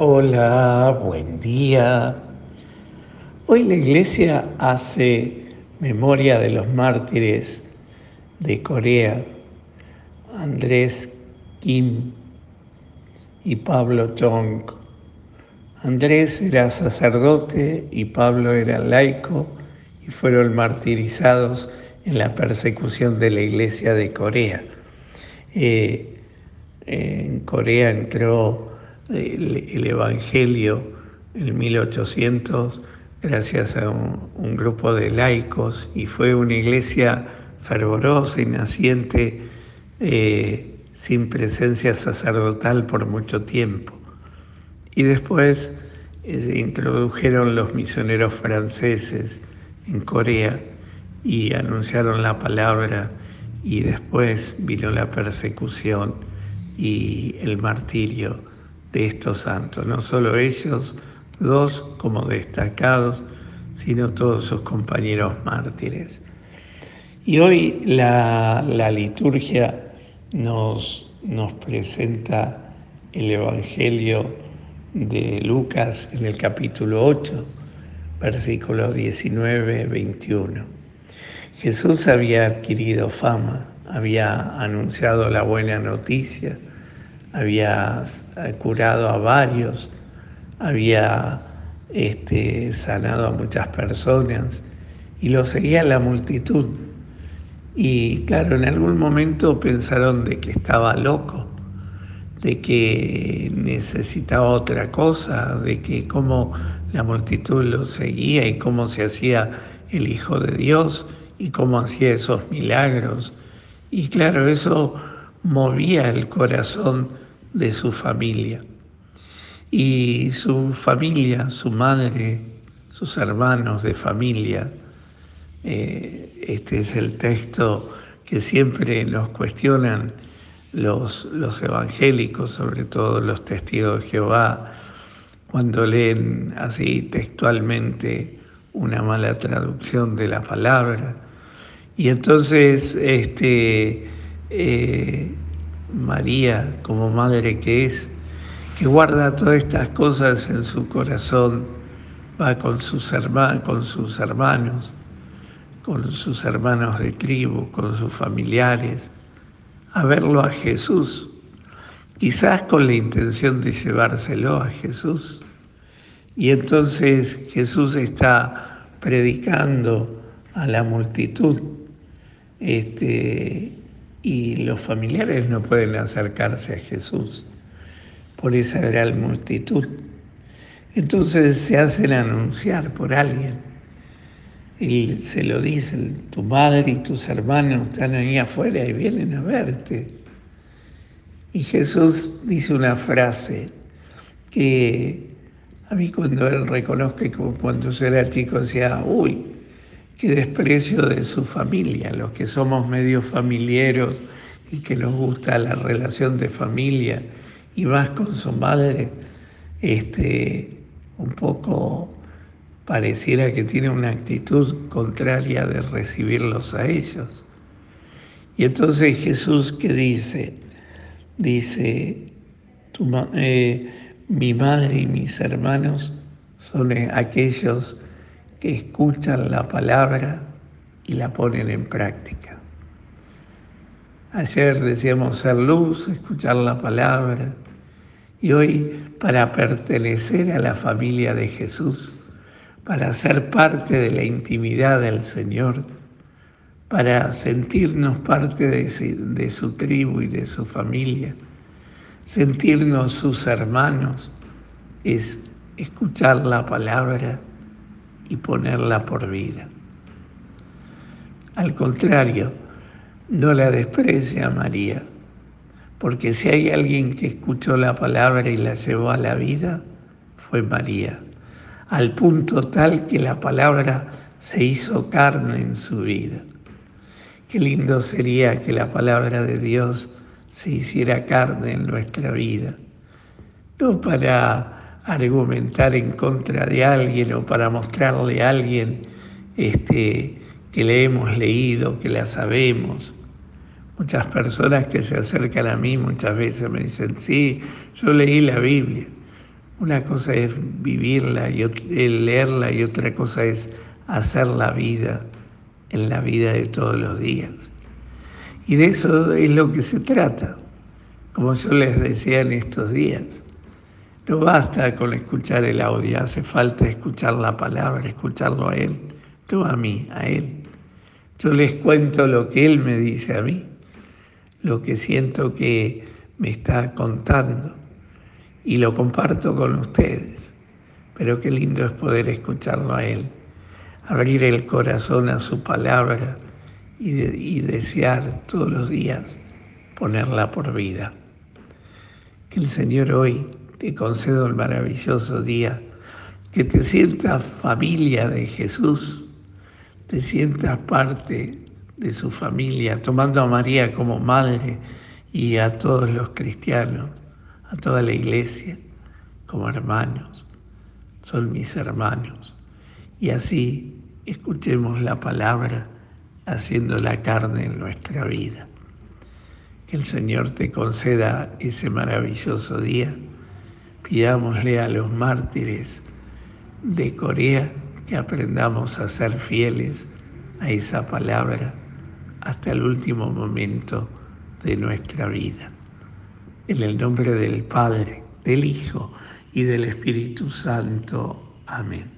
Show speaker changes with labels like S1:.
S1: Hola, buen día. Hoy la iglesia hace memoria de los mártires de Corea, Andrés Kim y Pablo Chong. Andrés era sacerdote y Pablo era laico y fueron martirizados en la persecución de la iglesia de Corea. Eh, en Corea entró el, Evangelio en 1800 gracias a un, grupo de laicos y fue una iglesia fervorosa y naciente eh, sin presencia sacerdotal por mucho tiempo. Y después eh, se introdujeron los misioneros franceses en Corea y anunciaron la palabra y después vino la persecución y el martirio de estos santos, no solo ellos dos como destacados, sino todos sus compañeros mártires. Y hoy la, liturgia nos, nos presenta el Evangelio de Lucas en el capítulo 8, versículos 19, 21. Jesús había adquirido fama, había anunciado la buena noticia, había curado a varios, había este, sanado a muchas personas y lo seguía la multitud. Y claro, en algún momento pensaron de que estaba loco, de que necesitaba otra cosa, de que cómo la multitud lo seguía y cómo se hacía el Hijo de Dios y cómo hacía esos milagros. Y claro, eso movía el corazón de su familia. Y su familia, su madre, sus hermanos de familia, eh, este es el texto que siempre nos cuestionan los, los evangélicos, sobre todo los testigos de Jehová, cuando leen así textualmente una mala traducción de la palabra. Y entonces este, eh, María, como madre que es, que guarda todas estas cosas en su corazón, va con sus, hermanos, con sus hermanos, con sus hermanos de tribu, con sus familiares, a verlo a Jesús, quizás con la intención de llevárselo a Jesús. Y entonces Jesús está predicando a la multitud este, y los familiares no pueden acercarse a Jesús por esa gran multitud. Entonces se hacen anunciar por alguien. Y se lo dicen, tu madre y tus hermanos están ahí afuera y vienen a verte. Y Jesús dice una frase que a mí cuando él reconozca como cuando yo era chico decía, uy, qué desprecio de su familia, los que somos medio familiares y que nos gusta la relación de familia y más con su madre, este, un poco pareciera que tiene una actitud contraria de recibirlos a ellos. Y entonces Jesús que dice, dice, eh, mi madre y mis hermanos son aquellos que escuchan la palabra y la ponen en práctica. Ayer decíamos ser luz, escuchar la palabra, y hoy para pertenecer a la familia de Jesús, para ser parte de la intimidad del Señor, para sentirnos parte de su, de su tribu y de su familia, sentirnos sus hermanos, es escuchar la palabra y ponerla por vida. Al contrario, no la desprecia María, porque si hay alguien que escuchó la palabra y la llevó a la vida, fue María, al punto tal que la palabra se hizo carne en su vida. Qué lindo sería que la palabra de Dios se hiciera carne en nuestra vida, no para argumentar en contra de alguien o para mostrarle a alguien este, que le hemos leído, que la sabemos. Muchas personas que se acercan a mí muchas veces me dicen, sí, yo leí la Biblia. Una cosa es vivirla y leerla y otra cosa es hacer la vida en la vida de todos los días. Y de eso es lo que se trata, como yo les decía en estos días. No basta con escuchar el audio, hace falta escuchar la palabra, escucharlo a Él, no a mí, a Él. Yo les cuento lo que Él me dice a mí, lo que siento que me está contando y lo comparto con ustedes. Pero qué lindo es poder escucharlo a Él, abrir el corazón a su palabra y, desear todos los días ponerla por vida. Que el Señor hoy te conceda el maravilloso día, que te sientas familia de Jesús, te sientas parte de su familia, tomando a María como madre y a todos los cristianos, a toda la iglesia como hermanos. Son mis hermanos. Y así escuchemos la palabra haciendo la carne en nuestra vida. Que el Señor te conceda ese maravilloso día. Pidámosle a los mártires de Corea que aprendamos a ser fieles a esa palabra hasta el último momento de nuestra vida. En el nombre del Padre, del Hijo y del Espíritu Santo. Amén.